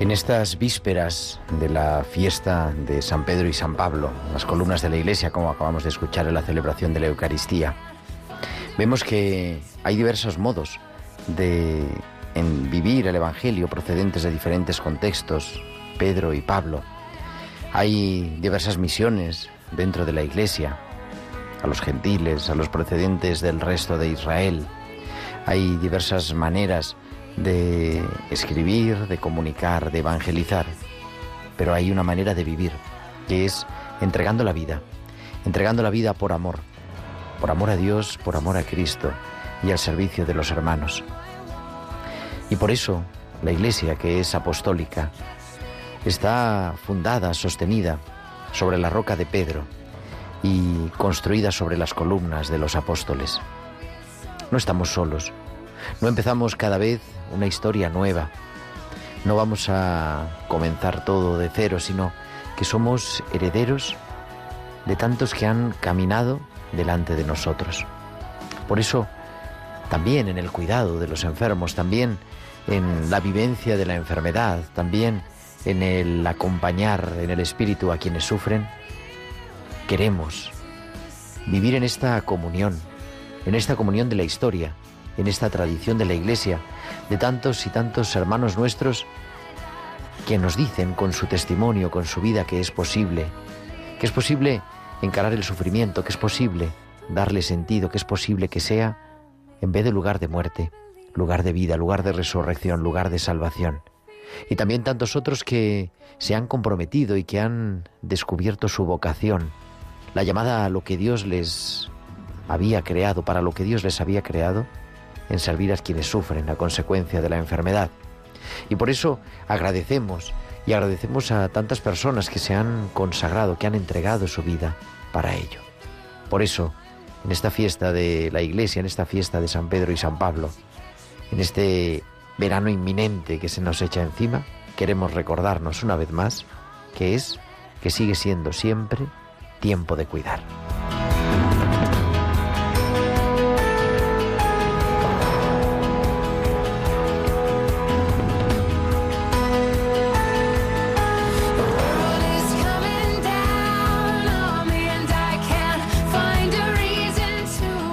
En estas vísperas de la fiesta de San Pedro y San Pablo, las columnas de la iglesia, como acabamos de escuchar en la celebración de la Eucaristía, vemos que hay diversos modos de en vivir el Evangelio procedentes de diferentes contextos, Pedro y Pablo. Hay diversas misiones dentro de la iglesia, a los gentiles, a los procedentes del resto de Israel. Hay diversas maneras de escribir, de comunicar, de evangelizar. Pero hay una manera de vivir, que es entregando la vida, entregando la vida por amor, por amor a Dios, por amor a Cristo y al servicio de los hermanos. Y por eso la Iglesia, que es apostólica, está fundada, sostenida sobre la roca de Pedro y construida sobre las columnas de los apóstoles. No estamos solos, no empezamos cada vez una historia nueva, no vamos a comenzar todo de cero, sino que somos herederos de tantos que han caminado delante de nosotros. Por eso, también en el cuidado de los enfermos, también en la vivencia de la enfermedad, también en el acompañar en el espíritu a quienes sufren, queremos vivir en esta comunión, en esta comunión de la historia, en esta tradición de la Iglesia, de tantos y tantos hermanos nuestros que nos dicen con su testimonio, con su vida, que es posible, que es posible encarar el sufrimiento, que es posible darle sentido, que es posible que sea, en vez de lugar de muerte, lugar de vida, lugar de resurrección, lugar de salvación. Y también tantos otros que se han comprometido y que han descubierto su vocación, la llamada a lo que Dios les había creado, para lo que Dios les había creado, en servir a quienes sufren a consecuencia de la enfermedad. Y por eso agradecemos y agradecemos a tantas personas que se han consagrado, que han entregado su vida para ello. Por eso, en esta fiesta de la Iglesia, en esta fiesta de San Pedro y San Pablo, en este verano inminente que se nos echa encima, queremos recordarnos una vez más que es, que sigue siendo siempre tiempo de cuidar.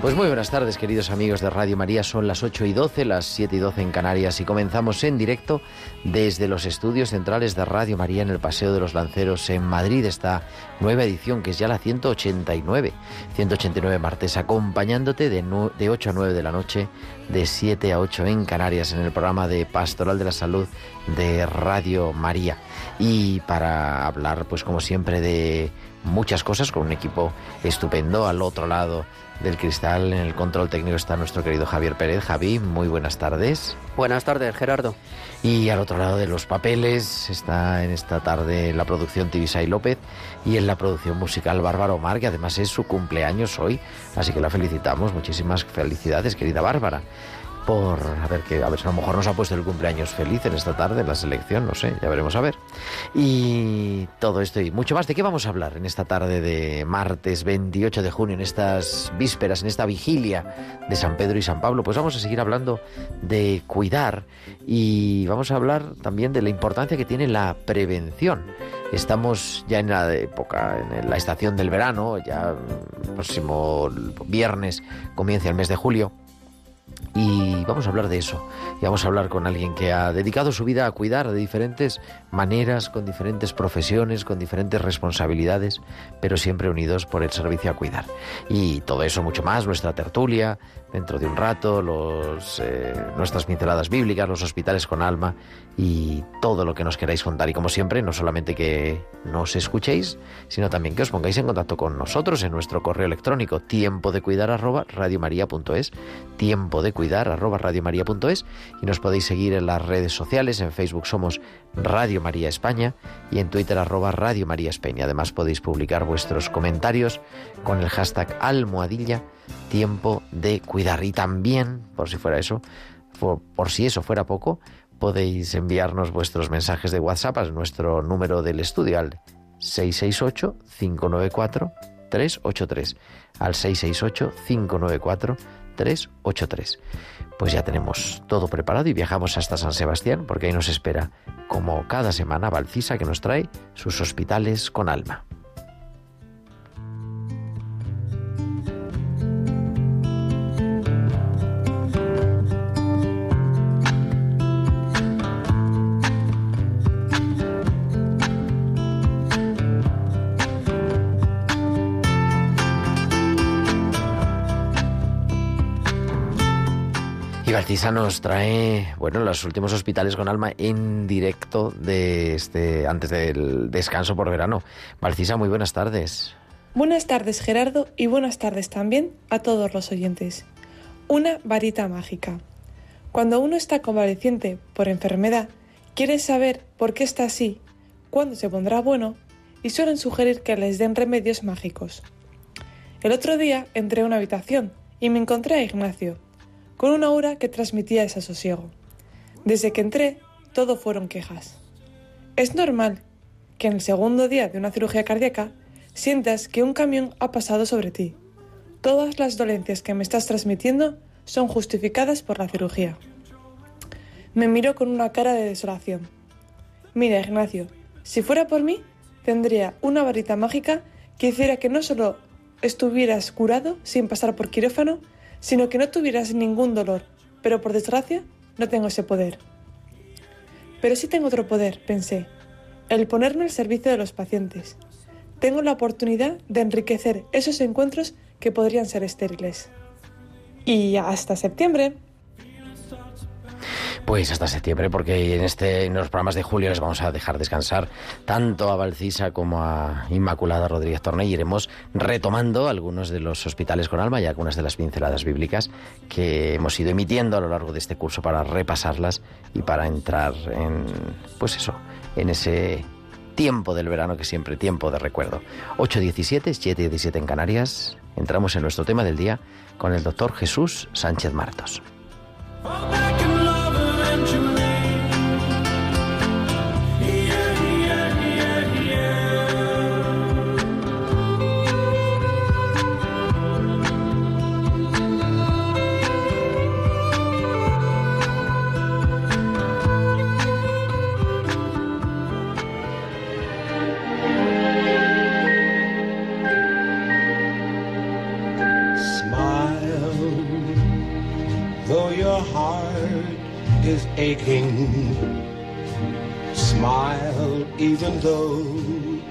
Pues muy buenas tardes, queridos amigos de Radio María. Son las 8 y 12, las 7 y 12 en Canarias y comenzamos en directo desde los estudios centrales de Radio María en el Paseo de los Lanceros en Madrid. Esta nueva edición, que es ya la 189, 189 martes, acompañándote de, de 8 a 9 de la noche, de 7 a 8 en Canarias, en el programa de Pastoral de la Salud de Radio María. Y para hablar, pues como siempre, de muchas cosas con un equipo estupendo al otro lado del cristal. En el control técnico está nuestro querido Javier Pérez. Javi, muy buenas tardes. Buenas tardes, Gerardo. Y al otro lado de los papeles está en esta tarde la producción Tibisay López y en la producción musical Bárbara Omar, que además es su cumpleaños hoy, así que la felicitamos. Muchísimas felicidades, querida Bárbara. Por a ver que a ver si a lo mejor nos ha puesto el cumpleaños feliz en esta tarde en la selección, no sé, ya veremos a ver. Y todo esto y mucho más. ¿De qué vamos a hablar en esta tarde de martes 28 de junio, en estas vísperas, en esta vigilia de San Pedro y San Pablo? Pues vamos a seguir hablando de cuidar y vamos a hablar también de la importancia que tiene la prevención. Estamos ya en la época, en la estación del verano, ya el próximo viernes comienza el mes de julio. Y vamos a hablar de eso. Y vamos a hablar con alguien que ha dedicado su vida a cuidar de diferentes maneras, con diferentes profesiones, con diferentes responsabilidades, pero siempre unidos por el servicio a cuidar. Y todo eso, mucho más, nuestra tertulia, dentro de un rato, los, eh, nuestras pinceladas bíblicas, los hospitales con alma y todo lo que nos queráis contar. Y como siempre, no solamente que nos escuchéis, sino también que os pongáis en contacto con nosotros en nuestro correo electrónico tiempo de cuidar arroba radiomaria.es, tiempo de cuidar arroba radiomaria.es y nos podéis seguir en las redes sociales. En Facebook somos Radio María España y en Twitter arroba Radio María España. Además podéis publicar vuestros comentarios con el hashtag almohadilla tiempo de cuidar. Y también, por si fuera eso, por, por si eso fuera poco, podéis enviarnos vuestros mensajes de WhatsApp a nuestro número del estudio al 668 594 383 al 668 594 383. Pues ya tenemos todo preparado y viajamos hasta San Sebastián porque ahí nos espera, como cada semana, Valcisa que nos trae sus hospitales con alma. Valcisa nos trae, bueno, los últimos hospitales con alma en directo este antes del descanso por verano. Valcisa, muy buenas tardes. Buenas tardes, Gerardo, y buenas tardes también a todos los oyentes. Una varita mágica. Cuando uno está convaleciente por enfermedad, quiere saber por qué está así, cuándo se pondrá bueno, y suelen sugerir que les den remedios mágicos. El otro día entré a una habitación y me encontré a Ignacio, con una aura que transmitía desasosiego. Desde que entré, todo fueron quejas. Es normal que en el segundo día de una cirugía cardíaca sientas que un camión ha pasado sobre ti. Todas las dolencias que me estás transmitiendo son justificadas por la cirugía. Me miró con una cara de desolación. Mira, Ignacio, si fuera por mí, tendría una varita mágica que hiciera que no solo estuvieras curado sin pasar por quirófano, sino que no tuvieras ningún dolor, pero por desgracia no tengo ese poder. Pero sí tengo otro poder, pensé, el ponerme al servicio de los pacientes. Tengo la oportunidad de enriquecer esos encuentros que podrían ser estériles. Y hasta septiembre. Pues hasta septiembre, porque en, este, en los programas de julio les vamos a dejar descansar tanto a Valcisa como a Inmaculada Rodríguez Torne y iremos retomando algunos de los hospitales con alma y algunas de las pinceladas bíblicas que hemos ido emitiendo a lo largo de este curso para repasarlas y para entrar en, pues eso, en ese tiempo del verano que siempre tiempo de recuerdo. 8.17, 7.17 en Canarias. Entramos en nuestro tema del día con el doctor Jesús Sánchez Martos.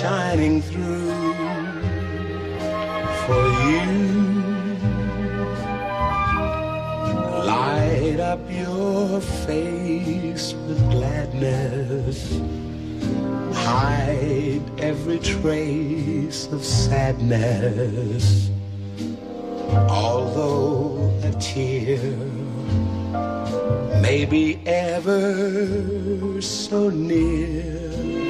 shining through for you. Light up your face with gladness. Hide every trace of sadness. Although a tear may be ever so near.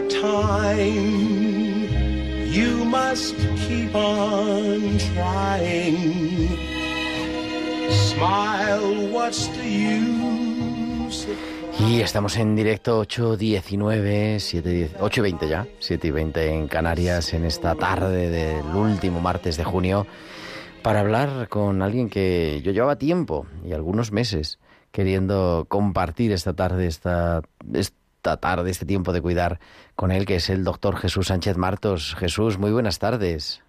The time you must keep on trying. Smile, what's the use Y estamos en directo 8.19, 7, 8.20 ya, 7 y 20 en Canarias en esta tarde del último martes de junio para hablar con alguien que yo llevaba tiempo y algunos meses queriendo compartir esta tarde, esta, esta tarde, este tiempo de cuidar con él, que es el doctor Jesús Sánchez Martos. Jesús, muy buenas tardes.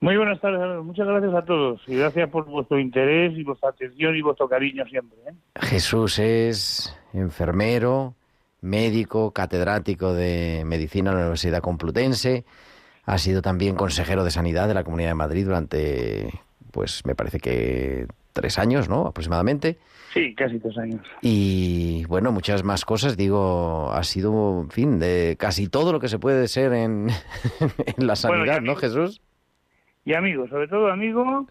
Muy buenas tardes, muchas gracias a todos y gracias por vuestro interés y vuestra atención y vuestro cariño siempre. ¿eh? Jesús es enfermero, médico, catedrático de medicina en la Universidad Complutense. Ha sido también consejero de sanidad de la Comunidad de Madrid durante, pues me parece que tres años, ¿no? Aproximadamente. Sí, casi tres años. Y bueno, muchas más cosas. Digo, ha sido, en fin, de casi todo lo que se puede ser en, en la sanidad, Bueno, ¿no, Jesús? Y amigo, sobre todo amigo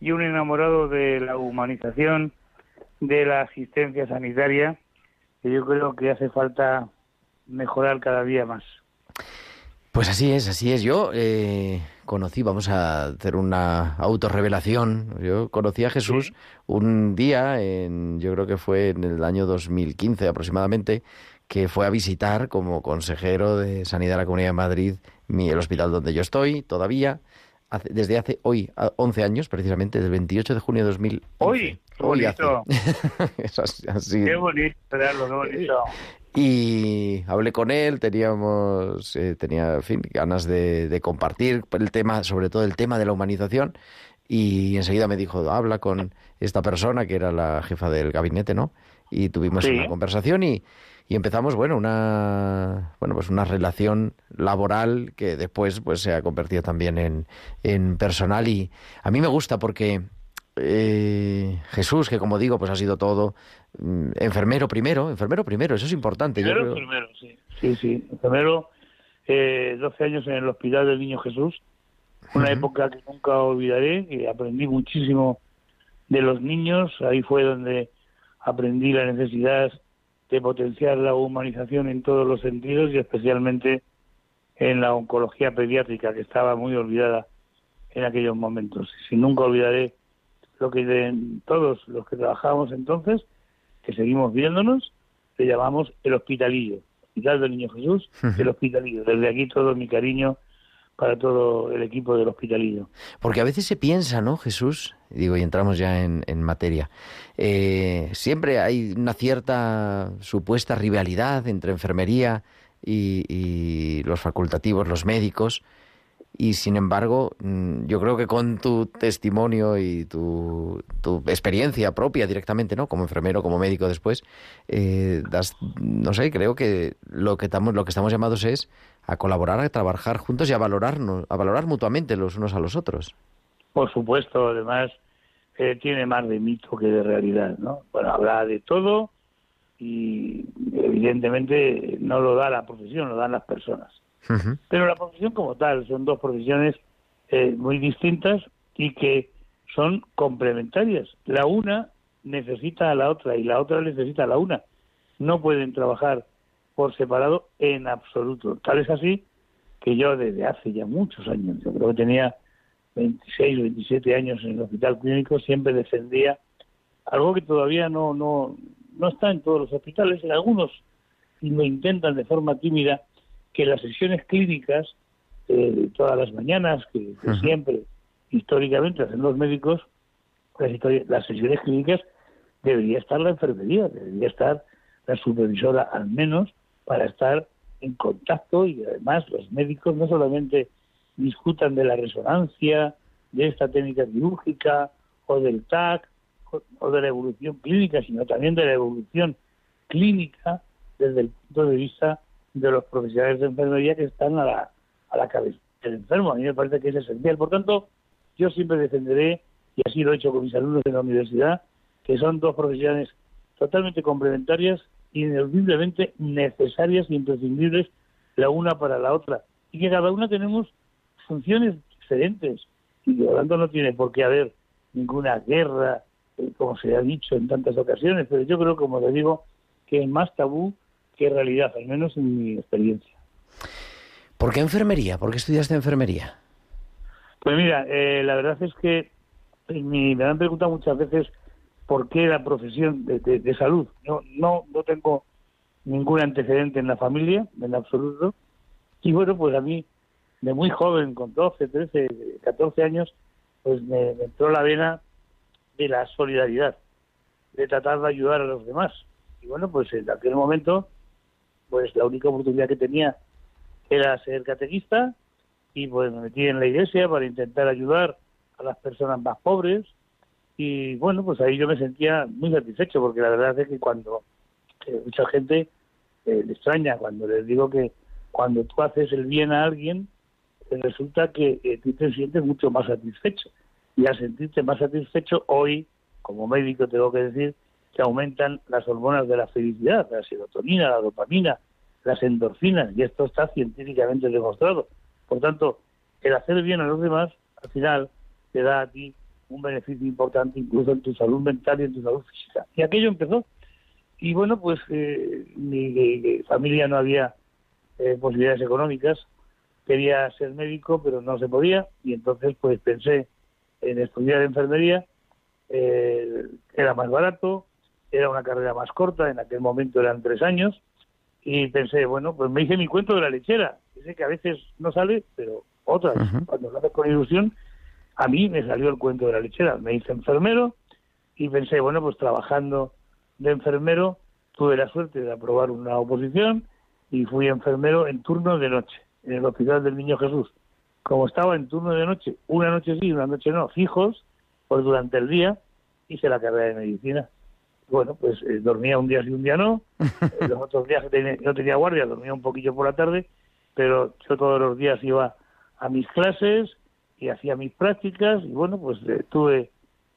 y un enamorado de la humanización, de la asistencia sanitaria, que yo creo que hace falta mejorar cada día más. Pues así es, así es. Yo eh, conocí, vamos a hacer una autorrevelación. Yo conocí a Jesús un día, en, yo creo que fue en el año 2015 aproximadamente, que fue a visitar como consejero de Sanidad de la Comunidad de Madrid mi, el hospital donde yo estoy todavía, hace- desde hace hoy a- 11 años, precisamente, del 28 de junio de 2011. Hoy, qué hace. bonito. Es así- así. Qué bonito, Gerardo, qué bonito. Y hablé con él, teníamos, eh, tenía, en fin, ganas de, de compartir el tema, sobre todo el tema de la humanización, y enseguida me dijo, habla con esta persona que era la jefa del gabinete, ¿no? Y tuvimos Sí. una conversación y, y empezamos, bueno, una, bueno, pues una relación laboral que después, pues, se ha convertido también en, en personal y a mí me gusta porque eh, Jesús, que como digo, pues ha sido todo mm, enfermero primero, enfermero primero, eso es importante. yo Primero, sí. Sí, sí. Primero, eh, 12 años en el Hospital del Niño Jesús. Una época que nunca olvidaré, que aprendí muchísimo de los niños. Ahí fue donde aprendí la necesidad de potenciar la humanización en todos los sentidos y especialmente en la oncología pediátrica, que estaba muy olvidada en aquellos momentos. Y nunca olvidaré lo que de todos los que trabajábamos entonces, que seguimos viéndonos, le llamamos el hospitalillo, Hospital del Niño Jesús, el hospitalillo. Desde aquí todo mi cariño para todo el equipo del hospitalillo. Porque a veces se piensa, ¿no, Jesús? Digo, y entramos ya en, en materia. Eh, siempre hay una cierta supuesta rivalidad entre enfermería y, y los facultativos, los médicos. Y sin embargo, mm, yo creo que con tu testimonio y tu, tu experiencia propia directamente, ¿no? Como enfermero, como médico después, eh, das, no sé, creo que lo que estamos, lo que estamos llamados es a colaborar, a trabajar juntos y a valorarnos, a valorar mutuamente los unos a los otros. Por supuesto, además, eh, tiene más de mito que de realidad, ¿no? Bueno, habla de todo y evidentemente no lo da la profesión, lo dan las personas. Pero la profesión como tal son dos profesiones eh, muy distintas y que son complementarias. La una necesita a la otra y la otra necesita a la una. No pueden trabajar por separado en absoluto. Tal es así que yo desde hace ya muchos años, yo creo que tenía 26 o 27 años en el hospital clínico, siempre defendía algo que todavía no, no, no está en todos los hospitales, en algunos lo intentan de forma tímida, que las sesiones clínicas, eh, todas las mañanas, que, siempre históricamente hacen los médicos, las, las sesiones clínicas debería estar la enfermería, debería estar la supervisora al menos para estar en contacto y además los médicos no solamente discutan de la resonancia, de esta técnica quirúrgica o del TAC o de la evolución clínica, sino también de la evolución clínica desde el punto de vista de los profesionales de enfermería que están a la, a la cabeza del enfermo. A mí me parece que es esencial. Por tanto, yo siempre defenderé, y así lo he hecho con mis alumnos en la universidad, que son dos profesiones totalmente complementarias, ineludiblemente necesarias e imprescindibles la una para la otra, y que cada una tenemos funciones diferentes, y por tanto no tiene por qué haber ninguna guerra, eh, como se ha dicho en tantas ocasiones, pero yo creo, como les digo, que es más tabú que realidad, al menos en mi experiencia. ¿Por qué enfermería? ¿Por qué estudiaste enfermería? Pues mira, eh, la verdad es que en mi- me han preguntado muchas veces por qué la profesión de, de- de salud. No, no, no tengo ningún antecedente en la familia, en absoluto. Y bueno, pues a mí, de muy joven, con 12, 13, 14 años, pues me, me entró la vena de la solidaridad, de tratar de ayudar a los demás. Y bueno, pues en aquel momento, pues la única oportunidad que tenía era ser catequista y pues me metí en la iglesia para intentar ayudar a las personas más pobres y bueno, pues ahí yo me sentía muy satisfecho porque la verdad es que cuando eh, mucha gente eh, le extraña cuando les digo que cuando tú haces el bien a alguien eh, resulta que eh, tú te sientes mucho más satisfecho. Y al sentirte más satisfecho hoy como médico tengo que decir que aumentan las hormonas de la felicidad, la serotonina, la dopamina, las endorfinas, y esto está científicamente demostrado. Por tanto, el hacer bien a los demás, al final, te da a ti un beneficio importante incluso en tu salud mental y en tu salud física. Y aquello empezó. Y bueno, pues eh, mi, mi- mi familia no había eh, posibilidades económicas. Quería ser médico, pero no se podía. Y entonces, pues pensé en estudiar enfermería. Eh, era más barato, era una carrera más corta, en aquel momento eran tres años y pensé, bueno, pues me hice mi cuento de la lechera. Sé que a veces no sale, pero otras, cuando lo haces con ilusión, a mí me salió el cuento de la lechera. Me hice enfermero y pensé, bueno, pues trabajando de enfermero, tuve la suerte de aprobar una oposición y fui enfermero en turno de noche, en el Hospital del Niño Jesús. Como estaba en turno de noche, una noche sí, una noche no, fijos, pues durante el día hice la carrera de medicina. Bueno, pues eh, dormía un día sí, un día no. Eh, los otros días que tenía- no tenía guardia, dormía un poquillo por la tarde, pero yo todos los días iba a mis clases y hacía mis prácticas y bueno, pues eh, tuve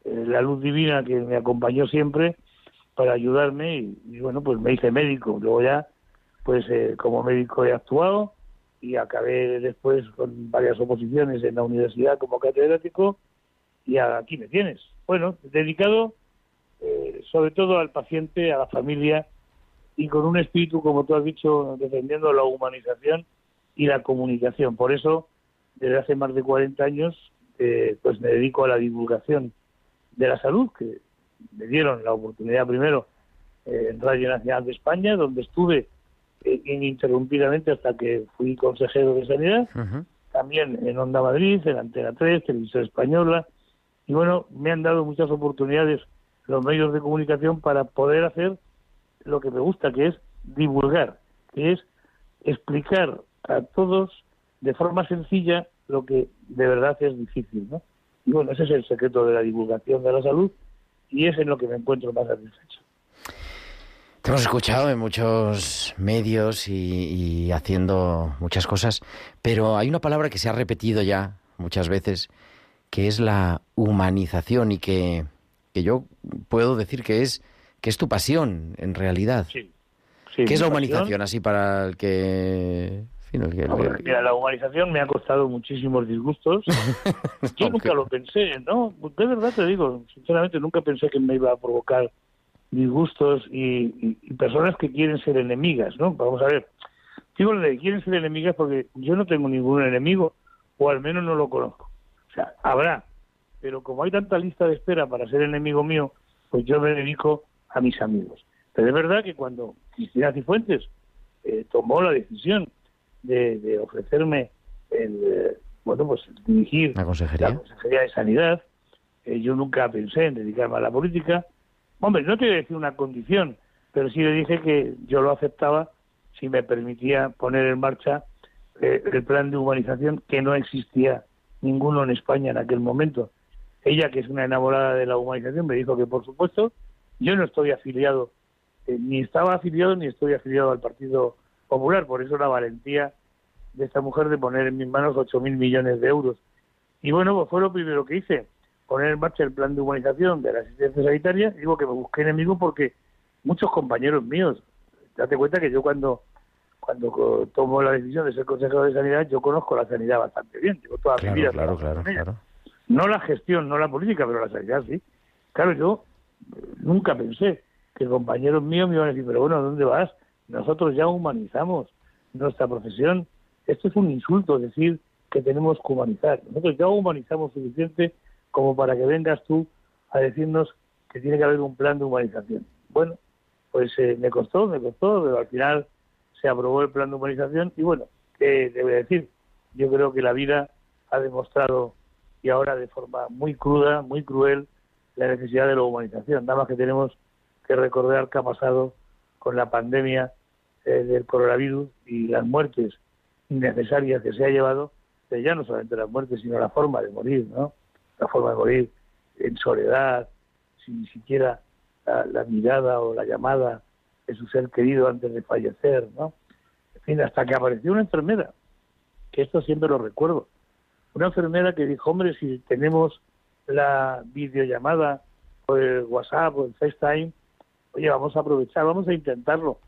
eh, la luz divina que me acompañó siempre para ayudarme y, y, bueno, pues me hice médico. Luego ya, pues eh, como médico he actuado y acabé después con varias oposiciones en la universidad como catedrático y aquí me tienes. Bueno, dedicado eh, sobre todo al paciente, a la familia y con un espíritu, como tú has dicho, defendiendo la humanización y la comunicación. Por eso, desde hace más de 40 años, eh, pues me dedico a la divulgación de la salud, que me dieron la oportunidad primero eh, en Radio Nacional de España, donde estuve eh, ininterrumpidamente hasta que fui consejero de Sanidad, también en Onda Madrid, en Antena 3, Televisión Española, y bueno, me han dado muchas oportunidades los medios de comunicación para poder hacer lo que me gusta, que es divulgar, que es explicar a todos de forma sencilla lo que de verdad es difícil, ¿no? Y bueno, ese es el secreto de la divulgación de la salud y es en lo que me encuentro más satisfecho. Te hemos escuchado en muchos medios y, y haciendo muchas cosas, pero hay una palabra que se ha repetido ya muchas veces, que es la humanización y que, que yo puedo decir que es que es tu pasión en realidad. Sí. Sí, ¿Qué es la pasión- humanización así para el que... No, mira, la humanización me ha costado muchísimos disgustos. Yo nunca lo pensé, ¿no? De verdad te digo, sinceramente nunca pensé que me iba a provocar disgustos y, y- y personas que quieren ser enemigas, ¿no? Vamos a ver. Digo quieren ser enemigas porque yo no tengo ningún enemigo, o al menos no lo conozco. O sea, habrá, pero como hay tanta lista de espera para ser enemigo mío, pues yo me dedico a mis amigos. Pero es verdad que cuando Cristina Cifuentes eh, tomó la decisión de, de ofrecerme el, eh, bueno, pues dirigir La consejería. la Consejería de Sanidad, eh, yo nunca pensé en dedicarme a la política. Hombre, no te voy a decir una condición, pero sí le dije que yo lo aceptaba si me permitía poner en marcha eh, el plan de humanización que no existía ninguno en España en aquel momento. Ella, que es una enamorada de la humanización, me dijo que por supuesto yo no estoy afiliado, eh, ni estaba afiliado ni estoy afiliado al Partido Popular, por eso la valentía de esta mujer de poner en mis manos 8.000 millones de euros. Y bueno, pues fue lo primero que hice, poner en marcha el plan de humanización de la asistencia sanitaria. Digo que me busqué enemigos porque muchos compañeros míos, date cuenta que yo cuando cuando tomo la decisión de ser consejero de sanidad, yo conozco la sanidad bastante bien. Llevo toda mi Claro, vida claro, claro, claro. No la gestión, no la política, pero la sanidad sí. Claro, yo eh, nunca pensé que compañeros míos me iban a decir, pero bueno, ¿a dónde vas? Nosotros ya humanizamos nuestra profesión. Esto es un insulto decir que tenemos que humanizar. Nosotros ya humanizamos suficiente como para que vengas tú a decirnos que tiene que haber un plan de humanización. Bueno, pues eh, me costó, me costó, pero al final se aprobó el plan de humanización y bueno, ¿qué a decir? Yo creo que la vida ha demostrado y ahora de forma muy cruda, muy cruel, la necesidad de la humanización. Nada más que tenemos que recordar qué ha pasado con la pandemia eh, del coronavirus y las muertes innecesarias que se ha llevado, pero ya no solamente las muertes, sino la forma de morir, ¿no? La forma de morir en soledad, sin ni siquiera la, la mirada o la llamada de su ser querido antes de fallecer, ¿no? En fin, hasta que apareció una enfermera, que esto siempre lo recuerdo, una enfermera que dijo, hombre, si tenemos la videollamada o el WhatsApp o el FaceTime, oye, vamos a aprovechar, vamos a intentarlo.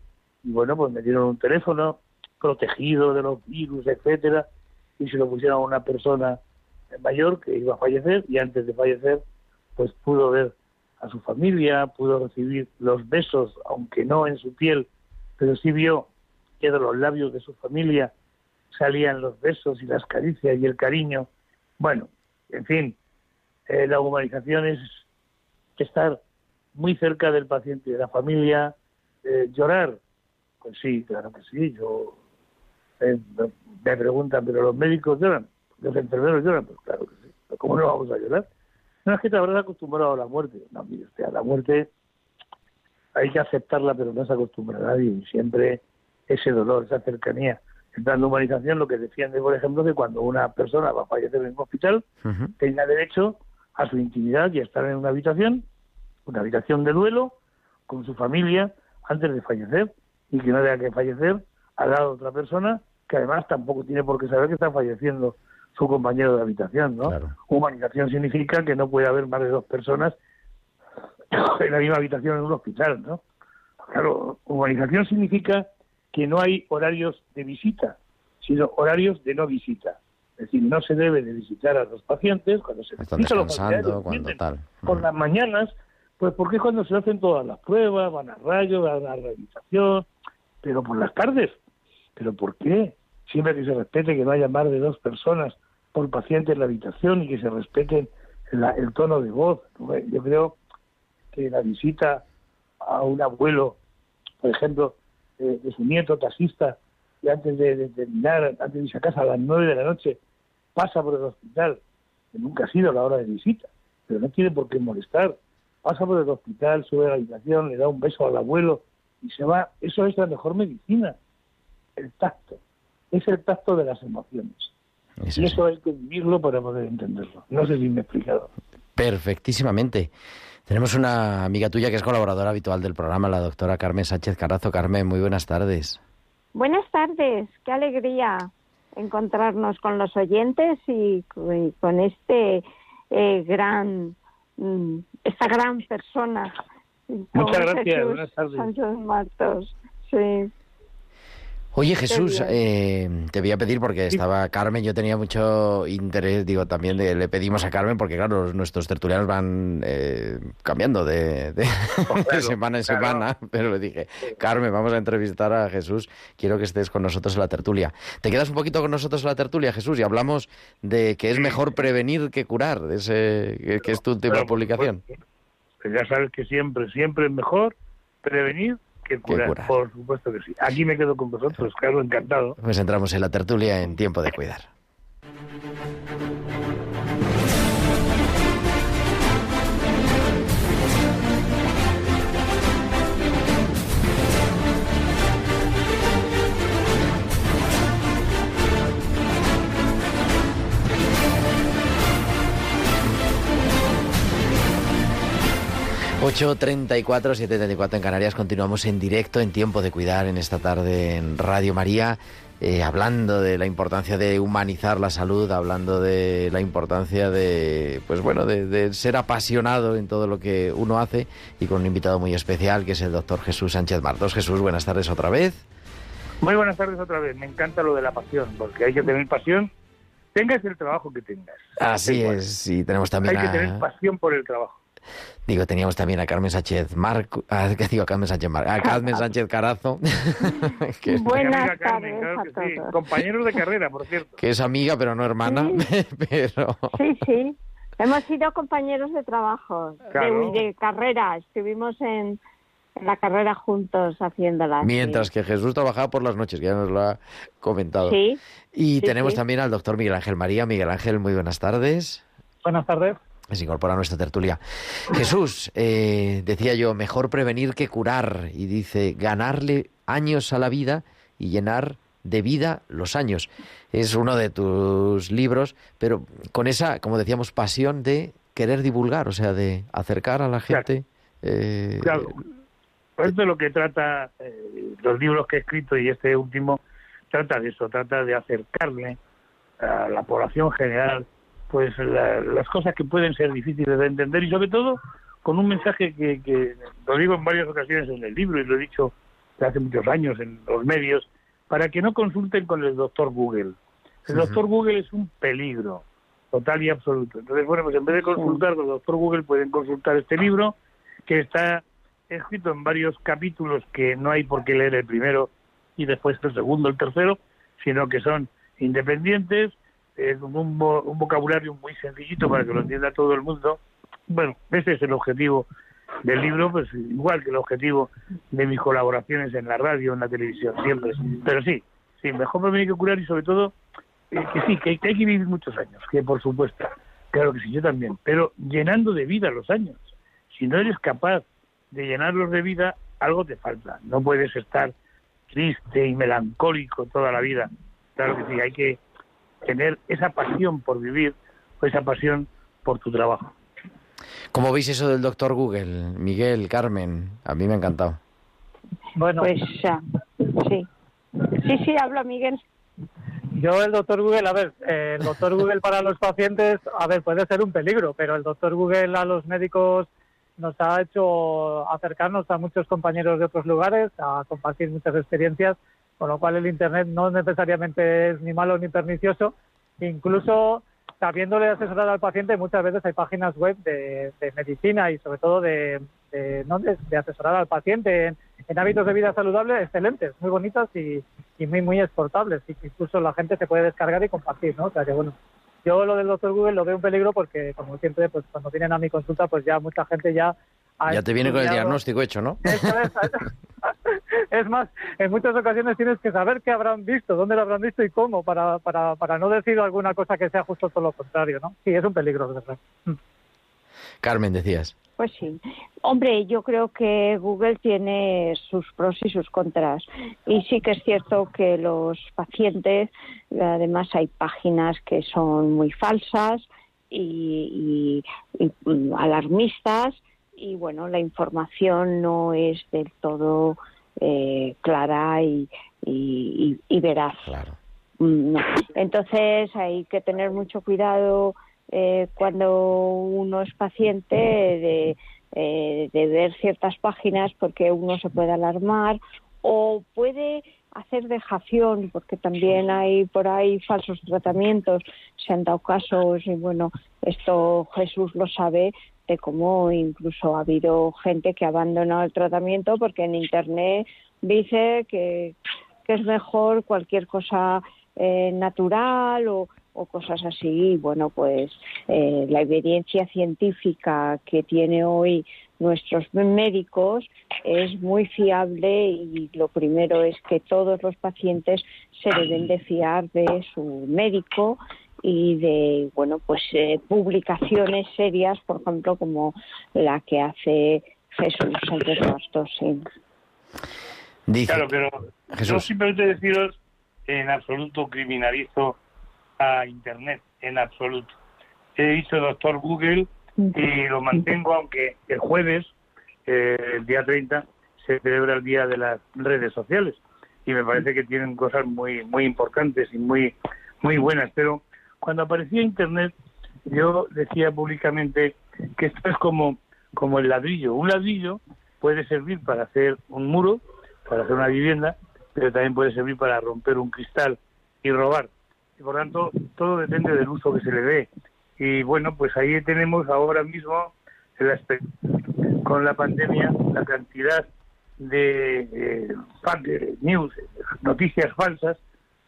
Y bueno, pues me dieron un teléfono protegido de los virus, etcétera, y se lo pusieron a una persona mayor que iba a fallecer y antes de fallecer, pues pudo ver a su familia, pudo recibir los besos, aunque no en su piel, pero sí vio que de los labios de su familia salían los besos y las caricias y el cariño. Bueno, en fin, eh, la humanización es estar muy cerca del paciente y de la familia, eh, llorar. Pues sí, claro que sí. Yo eh, me preguntan, ¿pero los médicos lloran? ¿Los enfermeros lloran? Pues claro que sí. ¿Pero ¿Cómo no vamos a llorar? No es que te habrás acostumbrado a la muerte. No, a la muerte hay que aceptarla, pero no se acostumbra a nadie. Y siempre ese dolor, esa cercanía. El plan de humanización lo que defiende, por ejemplo, que cuando una persona va a fallecer en un hospital, tenga derecho a su intimidad y a estar en una habitación, una habitación de duelo, con su familia, antes de fallecer, y que no tenga que fallecer al lado de otra persona, que además tampoco tiene por qué saber que está falleciendo su compañero de habitación, ¿no? Claro. Humanización significa que no puede haber más de dos personas en la misma habitación en un hospital, ¿no? Claro, humanización significa que no hay horarios de visita, sino horarios de no visita. Es decir, no se debe de visitar a los pacientes cuando se Están descansando, cuando tal. Por las mañanas, pues porque es cuando se hacen todas las pruebas, van a rayos, van a rehabilitación, pero por las tardes. ¿Pero por qué? Siempre que se respete que no haya más de dos personas por paciente en la habitación y que se respeten la- el tono de voz. Yo creo que la visita a un abuelo, por ejemplo, eh, de su nieto taxista, y antes de, de terminar, antes de irse a casa a las nueve de la noche, pasa por el hospital, que nunca ha sido la hora de visita, pero no tiene por qué molestar. Pasa por el hospital, sube a la habitación, le da un beso al abuelo y se va. Eso es la mejor medicina, el tacto. Es el tacto de las emociones. Es Y eso hay que vivirlo para poder entenderlo. No sé si me he explicado. Perfectísimamente. Tenemos una amiga tuya que es colaboradora habitual del programa, la doctora Carmen Sánchez Carrazo. Carmen, muy buenas tardes. Buenas tardes, qué alegría encontrarnos con los oyentes y co- y con este eh, gran, mm, esta gran persona. Muchas gracias, Jesús buenas tardes. Sánchez Martos. Sí. Oye Jesús, eh, te voy a pedir porque estaba Carmen, yo tenía mucho interés, digo, también de- le pedimos a Carmen porque claro, nuestros tertulianos van eh, cambiando de, de- de semana en claro. semana, pero le dije, Carmen, vamos a entrevistar a Jesús, quiero que estés con nosotros en la tertulia. ¿Te quedas un poquito con nosotros en la tertulia, Jesús? Y hablamos de que es mejor prevenir que curar, de ese, que, que es tu última Pero, publicación. pues, pues ya sabes que siempre, siempre es mejor prevenir que curar. curar. Por supuesto que sí. Aquí me quedo con vosotros, claro, encantado. Pues entramos en la tertulia en tiempo de cuidar. Ocho treinta y cuatro, siete treinta y cuatro en Canarias. Continuamos en directo en Tiempo de Cuidar en esta tarde en Radio María, eh, hablando de la importancia de humanizar la salud, hablando de la importancia de, pues bueno, de, de ser apasionado en todo lo que uno hace y con un invitado muy especial que es el doctor Jesús Sánchez Martos. Jesús, buenas tardes otra vez. Muy buenas tardes otra vez. Me encanta lo de la pasión, porque hay que tener pasión, tengas el trabajo que tengas. Así es, y tenemos también Hay que tener pasión por el trabajo. Digo, teníamos también a Carmen Sánchez Marco, a, ¿qué digo? A Carmen Sánchez Mar- a Carmen Sánchez Carazo, que, es- Buenas Carmen, tardes claro a que sí. Compañeros de carrera, por cierto. que es amiga pero no hermana, pero... Sí, sí. Hemos sido compañeros de trabajo, Claro. de, de carrera. Estuvimos en, en la carrera juntos haciéndola. sí. Mientras que Jesús trabajaba por las noches, que ya nos lo ha comentado. Sí, Y sí, tenemos sí. también al doctor Miguel Ángel María. Miguel Ángel, muy buenas tardes. Buenas tardes. Se incorpora a nuestra tertulia. Jesús, eh, decía yo, mejor prevenir que curar. Y dice, ganarle años a la vida y llenar de vida los años. Es uno de tus libros, pero con esa, como decíamos, pasión de querer divulgar, o sea, de acercar a la Claro. gente. eh, Claro. Pues de lo que trata eh, los libros que he escrito y este último trata de eso, trata de acercarle a la población general pues la- las cosas que pueden ser difíciles de entender y sobre todo con un mensaje que, que lo digo en varias ocasiones en el libro y lo he dicho hace muchos años en los medios para que no consulten con el doctor Google. El doctor Google es un peligro total y absoluto. Entonces, bueno, pues en vez de consultar con el doctor Google pueden consultar este libro que está escrito en varios capítulos que no hay por qué leer el primero y después el segundo, el tercero, sino que son independientes, con un, un vocabulario muy sencillito para que lo entienda todo el mundo. Bueno, ese es el objetivo del libro, pues igual que el objetivo de mis colaboraciones en la radio, en la televisión, siempre. Pero sí, sí, mejor prevenir que curar y sobre todo eh, que sí, que hay, que hay que vivir muchos años, que por supuesto, claro que sí, yo también, pero llenando de vida los años. Si no eres capaz de llenarlos de vida, algo te falta. No puedes estar triste y melancólico toda la vida. Claro que sí, hay que tener esa pasión por vivir o esa pasión por tu trabajo. ¿Cómo veis eso del doctor Google? Miguel, Carmen, a mí me ha encantado. Bueno, pues ah, sí. Sí, sí, habla Miguel. yo el doctor Google, a ver, eh, el doctor Google para los pacientes, a ver, puede ser un peligro, pero el doctor Google a los médicos nos ha hecho acercarnos a muchos compañeros de otros lugares, a compartir muchas experiencias, con lo cual el Internet no necesariamente es ni malo ni pernicioso, incluso sabiéndole asesorar al paciente, muchas veces hay páginas web de, medicina y sobre todo de, de, ¿no? de- asesorar al paciente en, en hábitos de vida saludable excelentes, muy bonitas y, y muy, muy exportables y incluso la gente se puede descargar y compartir, ¿no? O sea que bueno, yo lo del doctor Google lo veo un peligro porque como siempre, pues cuando vienen a mi consulta, pues ya mucha gente ya... Ya te viene con el diagnóstico hecho, ¿no? eso es. Es más, en muchas ocasiones tienes que saber qué habrán visto, dónde lo habrán visto y cómo, para, para, para no decir alguna cosa que sea justo todo lo contrario, ¿no? Sí, es un peligro, de verdad. Carmen, decías. Pues sí. Hombre, yo creo que Google tiene sus pros y sus contras. Y sí que es cierto que los pacientes, además hay páginas que son muy falsas y, y- y, mm, alarmistas y bueno, la información no es del todo eh, clara y, y- y- y veraz. Claro. Mm, no. Entonces hay que tener mucho cuidado eh, cuando uno es paciente de, eh, de ver ciertas páginas porque uno se puede alarmar o puede hacer dejación, porque también hay por ahí falsos tratamientos, se han dado casos y bueno, esto Jesús lo sabe de cómo incluso ha habido gente que ha abandonado el tratamiento porque en Internet dice que, que es mejor cualquier cosa eh, natural o, cosas así. Y bueno, pues eh, la evidencia científica que tiene hoy nuestros médicos es muy fiable y lo primero es que todos los pacientes se deben de fiar de su médico y de bueno pues eh, publicaciones serias por ejemplo como la que hace Jesús Sánchez Bastos sí. Dice, Claro, pero yo Jesús. simplemente deciros en absoluto criminalizo a Internet, en absoluto. He dicho doctor Google y lo mantengo, aunque el jueves, eh, el día 30, se celebra el Día de las Redes Sociales y me parece que tienen cosas muy muy importantes y muy muy buenas. Pero cuando aparecía Internet, yo decía públicamente que esto es como, como el ladrillo. Un ladrillo puede servir para hacer un muro, para hacer una vivienda, pero también puede servir para romper un cristal y robar. Y por tanto, todo depende del uso que se le dé. Y bueno, pues ahí tenemos ahora mismo, el aspecto, con la pandemia, la cantidad de eh, news, noticias falsas,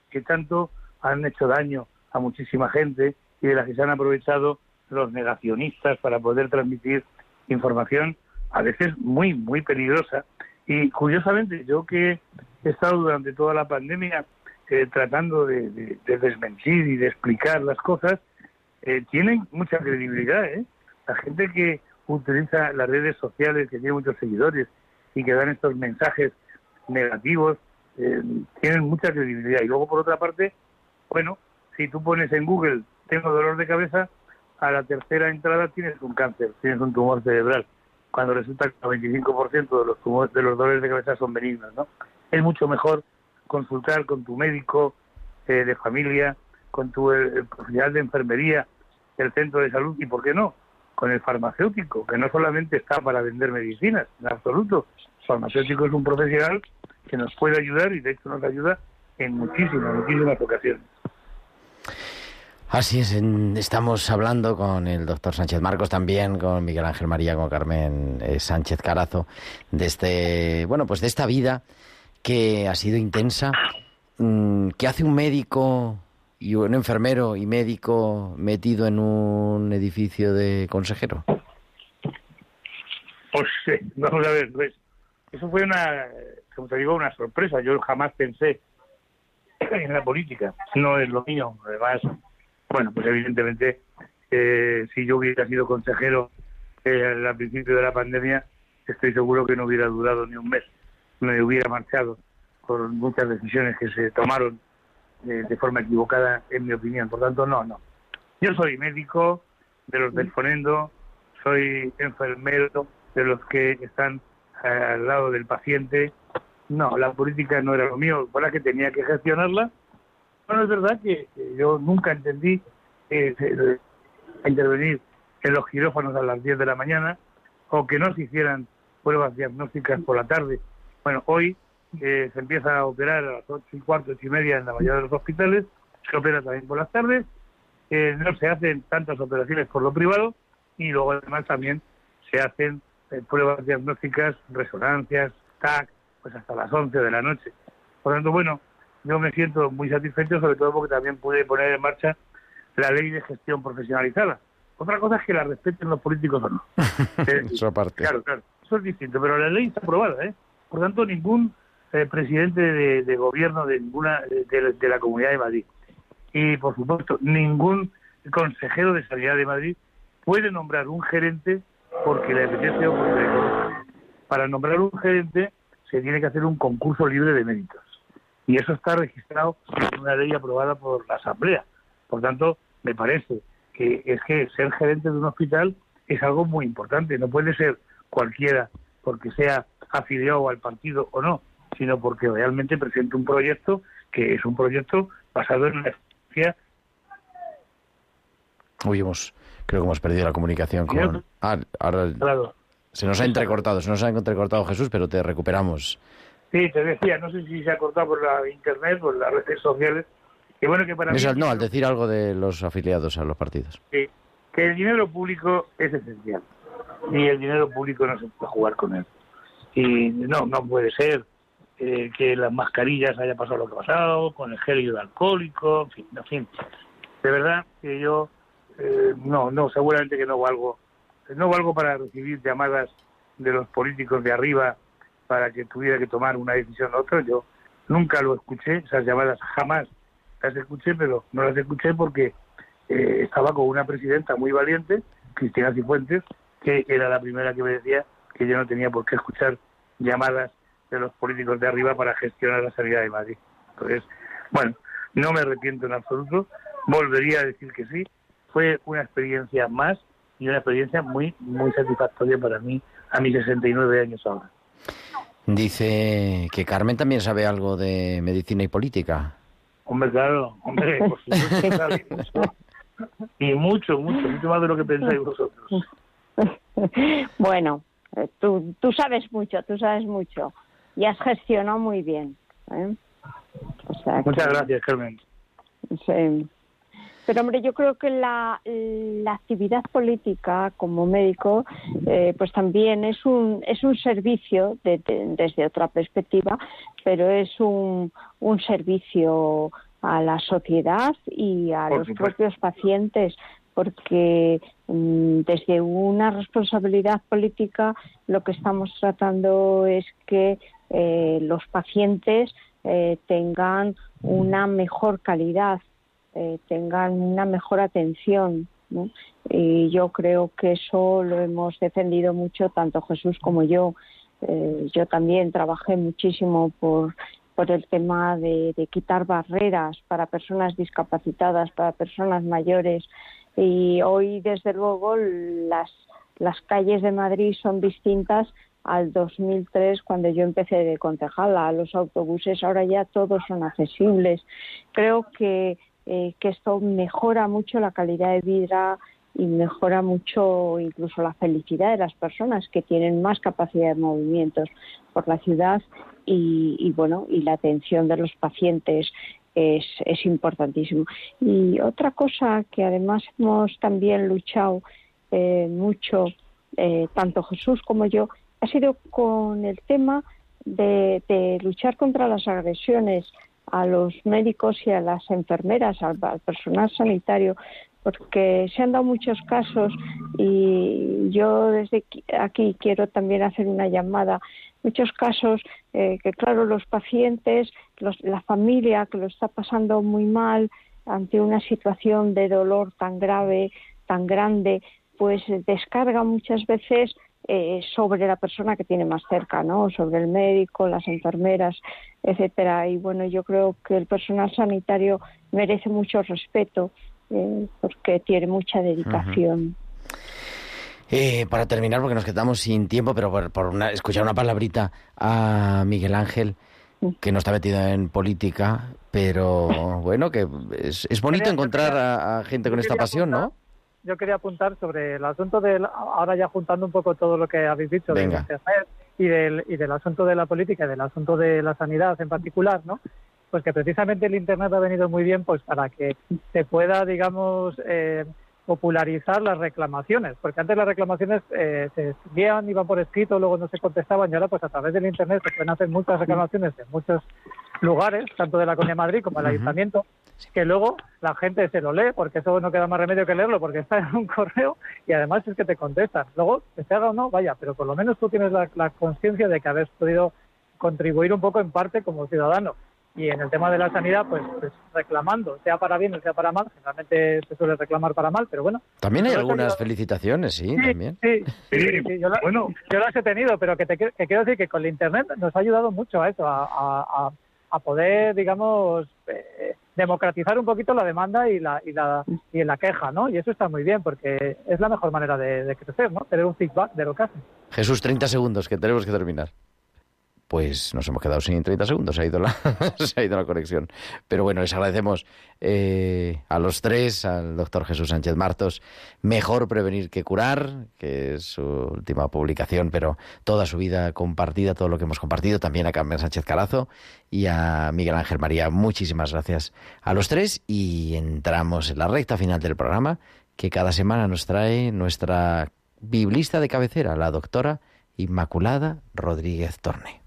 que tanto han hecho daño a muchísima gente y de las que se han aprovechado los negacionistas para poder transmitir información a veces muy, muy peligrosa. Y curiosamente, yo que he estado durante toda la pandemia eh, tratando de, de- de desmentir y de explicar las cosas, eh, tienen mucha credibilidad. ¿eh? La gente que utiliza las redes sociales, que tiene muchos seguidores y que dan estos mensajes negativos, eh, tienen mucha credibilidad. Y luego, por otra parte, bueno, si tú pones en Google, tengo dolor de cabeza, a la tercera entrada tienes un cáncer, tienes un tumor cerebral, cuando resulta que el 25% de los tumores, de los dolores de cabeza son benignos, ¿no? Es mucho mejor consultar con tu médico eh, de familia, con tu eh, profesional de enfermería, el centro de salud y, ¿por qué no?, con el farmacéutico, que no solamente está para vender medicinas, en absoluto. El farmacéutico es un profesional que nos puede ayudar y de hecho nos ayuda en muchísimas, muchísimas ocasiones. Así es, en- estamos hablando con el doctor Sánchez Marcos también, con Miguel Ángel María, con Carmen eh, Sánchez Carazo, de este, bueno, pues de esta vida que ha sido intensa. Mm, ¿Qué hace un médico y un enfermero y médico metido en un edificio de consejero? Pues eh, vamos a ver, pues, eso fue una, como te digo, una sorpresa. Yo jamás pensé en la política, no es lo mío. Además, bueno, pues evidentemente, eh, si yo hubiera sido consejero eh, al principio de la pandemia, estoy seguro que no hubiera durado ni un mes. Me hubiera marchado por muchas decisiones que se tomaron eh, de forma equivocada, en mi opinión. Por tanto, no, no. Yo soy médico de los del Fonendo, soy enfermero de los que están al lado del paciente. No, la política no era lo mío, fue la que tenía que gestionarla. Bueno, es verdad que yo nunca entendí eh, eh, intervenir en los quirófanos a las 10 de la mañana o que no se hicieran pruebas diagnósticas por la tarde. Bueno, hoy eh, se empieza a operar a las 8 y cuarto, 8 y media en la mayoría de los hospitales, se opera también por las tardes, eh, no se hacen tantas operaciones por lo privado y luego además también se hacen eh, pruebas diagnósticas, resonancias, TAC, pues hasta las 11 de la noche. Por lo tanto, bueno, yo me siento muy satisfecho, sobre todo porque también pude poner en marcha la ley de gestión profesionalizada. Otra cosa es que la respeten los políticos o no. Eh, Eso aparte. Claro, claro, eso es distinto, pero la ley está aprobada, ¿eh? Por tanto, ningún eh, presidente de, de gobierno de ninguna de, la Comunidad de Madrid y, por supuesto, ningún consejero de Sanidad de Madrid puede nombrar un gerente porque le apetece o porque le. Para nombrar un gerente se tiene que hacer un concurso libre de méritos y eso está registrado en una ley aprobada por la Asamblea. Por tanto, me parece que es que ser gerente de un hospital es algo muy importante. No puede ser cualquiera porque sea afiliado al partido o no, sino porque realmente presente un proyecto que es un proyecto basado en una eficiencia. Uy, hemos, creo que hemos perdido la comunicación con... Ah, ahora se nos ha entrecortado, se nos ha entrecortado Jesús, pero te recuperamos. Sí, te decía, no sé si se ha cortado por la internet, por las redes sociales, que bueno que para mí... No, al decir algo de los afiliados a los partidos. que, que el dinero público es esencial y el dinero público no se puede jugar con él. Y no, no puede ser eh, que las mascarillas haya pasado lo que ha pasado, con el gel hidroalcohólico, en fin, en fin. De verdad que yo eh, no, no, seguramente que no valgo, no valgo para recibir llamadas de los políticos de arriba para que tuviera que tomar una decisión u otra. Yo nunca lo escuché, esas llamadas jamás las escuché, pero no las escuché porque eh, estaba con una presidenta muy valiente, Cristina Cifuentes, que era la primera que me decía que yo no tenía por qué escuchar llamadas de los políticos de arriba para gestionar la sanidad de Madrid. Entonces, bueno, no me arrepiento en absoluto, volvería a decir que sí, fue una experiencia más y una experiencia muy, muy satisfactoria para mí a mis 69 años ahora. Dice que Carmen también sabe algo de medicina y política. Hombre, claro, hombre, por supuesto sabe mucho. Y mucho, mucho, mucho más de lo que pensáis vosotros. bueno, eh, tú, tú sabes mucho, tú sabes mucho y has gestionado muy bien. ¿eh? O sea que- Muchas gracias, Carmen. Sí. Pero hombre, yo creo que la, la actividad política como médico, eh, pues también es un es un servicio de- de- desde otra perspectiva, pero es un, un servicio a la sociedad y a Por los supuesto. propios pacientes, porque mm, desde una responsabilidad política lo que estamos tratando es que eh, los pacientes eh, tengan una mejor calidad eh, tengan una mejor atención. Y yo creo que eso lo hemos defendido mucho, tanto Jesús como yo. Eh, yo también trabajé muchísimo por, por el tema de, de quitar barreras para personas discapacitadas, para personas mayores. Y hoy, desde luego, las, las calles de Madrid son distintas al 2003 cuando yo empecé de concejala. Los autobuses ahora ya todos son accesibles. Creo que, eh, que esto mejora mucho la calidad de vida y mejora mucho incluso la felicidad de las personas que tienen más capacidad de movimientos por la ciudad y, y bueno y la atención de los pacientes es, es importantísimo. Y otra cosa que además hemos también luchado eh, mucho, eh, tanto Jesús como yo, ha sido con el tema de, de luchar contra las agresiones a los médicos y a las enfermeras, al, al personal sanitario, porque se han dado muchos casos y yo desde aquí- quiero también hacer una llamada. Muchos casos eh, que, claro, los pacientes, los- la familia que lo está pasando muy mal ante una situación de dolor tan grave, tan grande, pues descarga muchas veces eh, sobre la persona que tiene más cerca, ¿no? Sobre el médico, las enfermeras, etcétera. Y bueno, yo creo que el personal sanitario merece mucho respeto eh, porque tiene mucha dedicación. Eh, para terminar, porque nos quedamos sin tiempo, pero por, por una- escuchar una palabrita a Miguel Ángel, que no está metido en política, pero bueno, que es, es bonito encontrar a, a gente con esta pasión, ¿no? Yo quería apuntar sobre el asunto del, ahora ya juntando un poco todo lo que habéis dicho Venga. Internet y del, y del asunto de la política y del asunto de la sanidad en particular, ¿no? Pues que precisamente el Internet ha venido muy bien pues para que se pueda, digamos, eh, popularizar las reclamaciones, porque antes las reclamaciones eh, se escribían, iban por escrito, luego no se contestaban y ahora pues a través del Internet se pueden hacer muchas reclamaciones de muchos lugares, tanto de la Comunidad de Madrid como del. Ayuntamiento, que luego la gente se lo lee, porque eso no queda más remedio que leerlo, porque está en un correo y además es que te contestan. Luego, que se haga o no, vaya, pero por lo menos tú tienes la, la conciencia de que habéis podido contribuir un poco en parte como ciudadano. Y en el tema de la sanidad, pues, pues reclamando, sea para bien o sea para mal, generalmente se suele reclamar para mal, pero bueno. También hay algunas eso- felicitaciones, sí, Sí, también. sí, sí, Sí, sí, yo, la- bueno. yo las he tenido, pero que, te, que quiero decir que con el Internet nos ha ayudado mucho a eso, a, a- a- a poder, digamos, eh, democratizar un poquito la demanda y la, y, la, y la queja, ¿no? Y eso está muy bien, porque es la mejor manera de, crecer, ¿no? Tener un feedback de lo que hacen. Jesús, 30 segundos, que tenemos que terminar. Pues nos hemos quedado sin 30 segundos, se ha ido la, se ha ido la conexión. Pero bueno, les agradecemos eh, a los tres, al doctor Jesús Sánchez Martos, Mejor prevenir que curar, que es su última publicación, pero toda su vida compartida, todo lo que hemos compartido, también a Carmen Sánchez Carazo y a Miguel Ángel María. Muchísimas gracias a los tres y entramos en la recta final del programa que cada semana nos trae nuestra biblista de cabecera, la doctora Inmaculada Rodríguez Torne.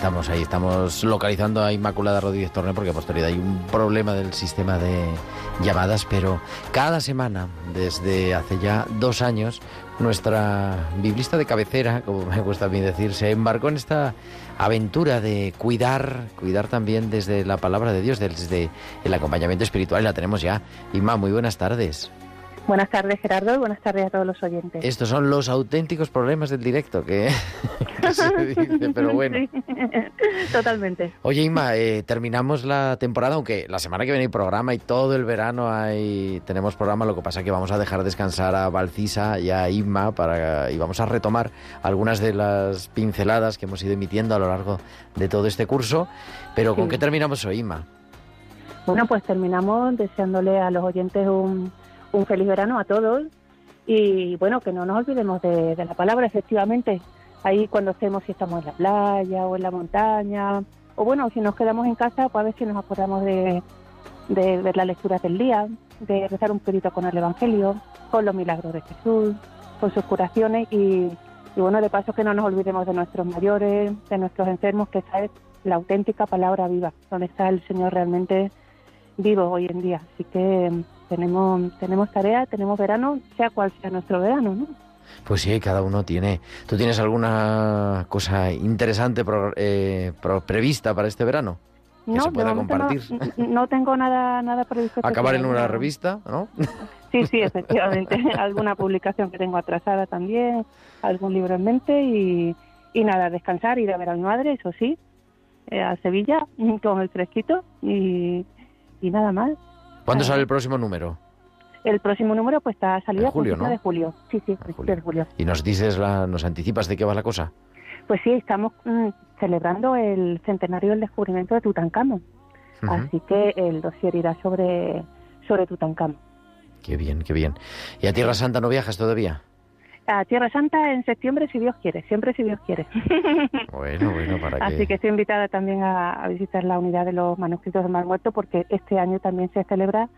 Estamos ahí, estamos localizando a Inmaculada Rodríguez Torne porque a posteridad hay un problema del sistema de llamadas, pero cada semana, desde hace ya dos años, nuestra biblista de cabecera, como me gusta a mí decir, se embarcó en esta aventura de cuidar, cuidar también desde la palabra de Dios, desde el acompañamiento espiritual. Y la tenemos ya. Inma, muy buenas tardes. Buenas tardes, Gerardo, y buenas tardes a todos los oyentes. Estos son los auténticos problemas del directo, que, se dice, pero bueno. totalmente. Oye, Inma, eh, terminamos la temporada, aunque la semana que viene hay programa y todo el verano hay tenemos programa, lo que pasa es que vamos a dejar descansar a Valcisa y a Inma para, y vamos a retomar algunas de las pinceladas que hemos ido emitiendo a lo largo de todo este curso. Pero ¿con qué terminamos hoy, Inma? Bueno, pues terminamos deseándole a los oyentes un un feliz verano a todos y bueno, que no nos olvidemos de, la palabra, efectivamente. Ahí cuando estemos, si estamos en la playa o en la montaña, o bueno, si nos quedamos en casa, pues a si nos acordamos de, ver las lecturas del día, de rezar un poquito con el Evangelio, con los milagros de Jesús, con sus curaciones y, y bueno, de paso que no nos olvidemos de nuestros mayores, de nuestros enfermos, que esa es la auténtica palabra viva, donde está el Señor realmente vivo hoy en día. Así que tenemos, tenemos tarea, tenemos verano, sea cual sea nuestro verano, ¿no? Pues sí, cada uno tiene. ¿Tú tienes alguna cosa interesante eh, prevista para este verano? Que no, se pueda compartir. No, tengo nada, nada previsto. Acabar en una revista, ¿no? Sí, sí, efectivamente. Alguna publicación que tengo atrasada también, algún libro en mente y, y nada, descansar, ir a ver a mi madre, eso sí, eh, a Sevilla con el fresquito y, y nada más. ¿Cuándo sale el próximo número? El próximo número pues está salido en julio, ¿no? de julio. Sí, sí, julio. de julio. ¿Y nos dices, la, nos anticipas de qué va la cosa? Pues sí, estamos mm, celebrando el centenario del descubrimiento de Tutankamón. Así que el dossier irá sobre, sobre Tutankamón. Qué bien, qué bien. ¿Y a Tierra Santa no viajas todavía? A Tierra Santa en septiembre, si Dios quiere, siempre si Dios quiere. Bueno, bueno, para que... Así que estoy invitada también a, visitar la unidad de los manuscritos del Mar Muerto porque este año también se celebra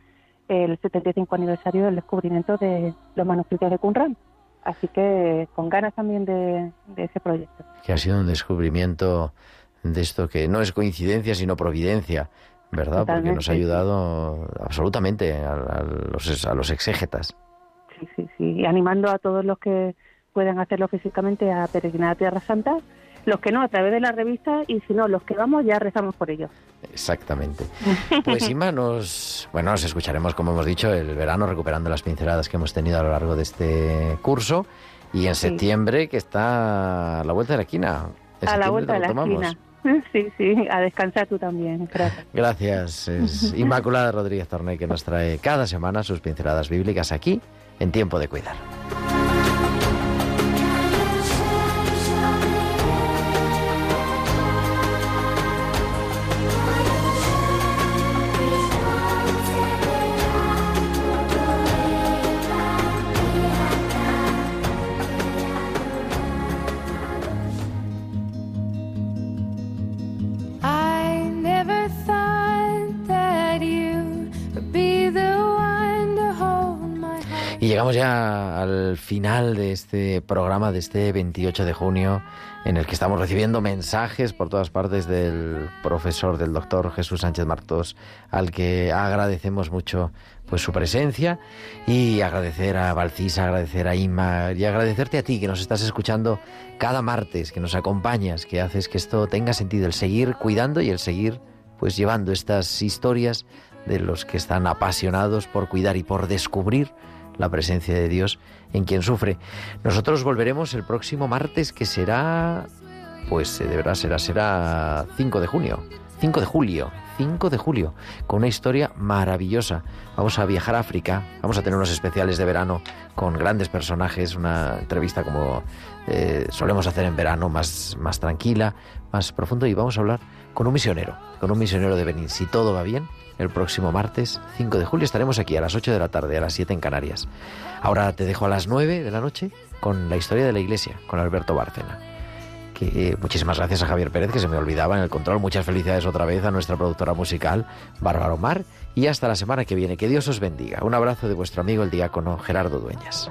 el 75 aniversario del descubrimiento de los manuscritos de Qumran. Así que con ganas también de, de ese proyecto. Que ha sido un descubrimiento de esto que no es coincidencia, sino providencia ¿verdad? Porque nos ha ayudado absolutamente a, a los, a los exégetas. Sí, sí, sí. Y animando a todos los que puedan hacerlo físicamente a peregrinar a Tierra Santa, los que no a través de la revista y si no, los que vamos ya rezamos por ellos. Exactamente. Pues Inma, nos, bueno, nos escucharemos, como hemos dicho, el verano recuperando las pinceladas que hemos tenido a lo largo de este curso y en Sí. septiembre que está a la vuelta de la esquina. En a la vuelta de la esquina. Sí, sí, a descansar tú también. Gracias. Gracias. Es Inmaculada Rodríguez Torney que nos trae cada semana sus pinceladas bíblicas aquí en Tiempo de Cuidar. Final de este programa de este 28 de junio en el que estamos recibiendo mensajes por todas partes del profesor, del doctor Jesús Sánchez Martos, al que agradecemos mucho pues su presencia. Y agradecer a Valcisa, agradecer a Inma y agradecerte a ti que nos estás escuchando cada martes, que nos acompañas, que haces que esto tenga sentido, el seguir cuidando y el seguir pues llevando estas historias de los que están apasionados por cuidar y por descubrir la presencia de Dios en quien sufre. Nosotros volveremos el próximo martes que será pues eh, de verdad será será 5 de junio, 5 de julio, 5 de julio, con una historia maravillosa. Vamos a viajar a África, vamos a tener unos especiales de verano con grandes personajes, una entrevista como eh, solemos hacer en verano, más, más tranquila, más profundo, y vamos a hablar con un misionero, con un misionero de Benín. Si todo va bien, el próximo martes 5 de julio estaremos aquí a las 8 de la tarde, a las 7 en Canarias. Ahora te dejo a las 9 de la noche con la historia de la iglesia, con Alberto Bárcena. Que, eh, muchísimas gracias a Javier Pérez, que se me olvidaba en el control. Muchas felicidades otra vez a nuestra productora musical, Bárbara Omar. Y hasta la semana que viene. Que Dios os bendiga. Un abrazo de vuestro amigo el diácono Gerardo Dueñas.